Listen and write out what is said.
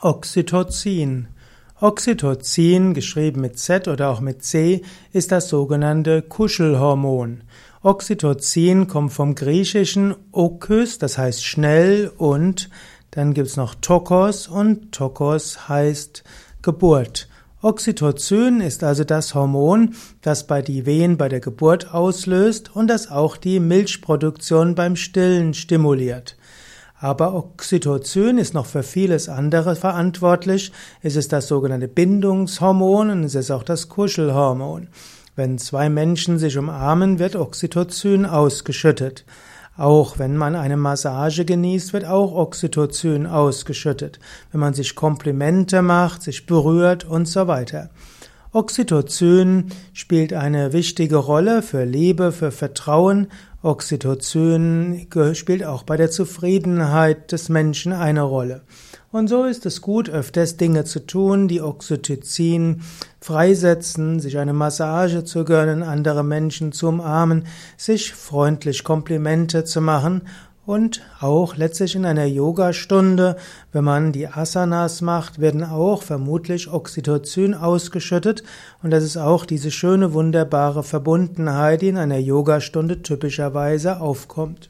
Oxytocin. Oxytocin, geschrieben mit Z oder auch mit C, ist das sogenannte Kuschelhormon. Oxytocin kommt vom griechischen Okys, das heißt schnell, und dann gibt's noch Tokos und Tokos heißt Geburt. Oxytocin ist also das Hormon, das bei die Wehen bei der Geburt auslöst und das auch die Milchproduktion beim Stillen stimuliert. Aber Oxytocin ist noch für vieles andere verantwortlich. Es ist das sogenannte Bindungshormon und es ist auch das Kuschelhormon. Wenn zwei Menschen sich umarmen, wird Oxytocin ausgeschüttet. Auch wenn man eine Massage genießt, wird auch Oxytocin ausgeschüttet. Wenn man sich Komplimente macht, sich berührt und so weiter. Oxytocin spielt eine wichtige Rolle für Liebe, für Vertrauen. Oxytocin spielt auch bei der Zufriedenheit des Menschen eine Rolle. Und so ist es gut, öfters Dinge zu tun, die Oxytocin freisetzen, sich eine Massage zu gönnen, andere Menschen zu umarmen, sich freundlich Komplimente zu machen und auch letztlich in einer Yogastunde, wenn man die Asanas macht, werden auch vermutlich Oxytocin ausgeschüttet. Und das ist auch diese schöne, wunderbare Verbundenheit, die in einer Yogastunde typischerweise aufkommt.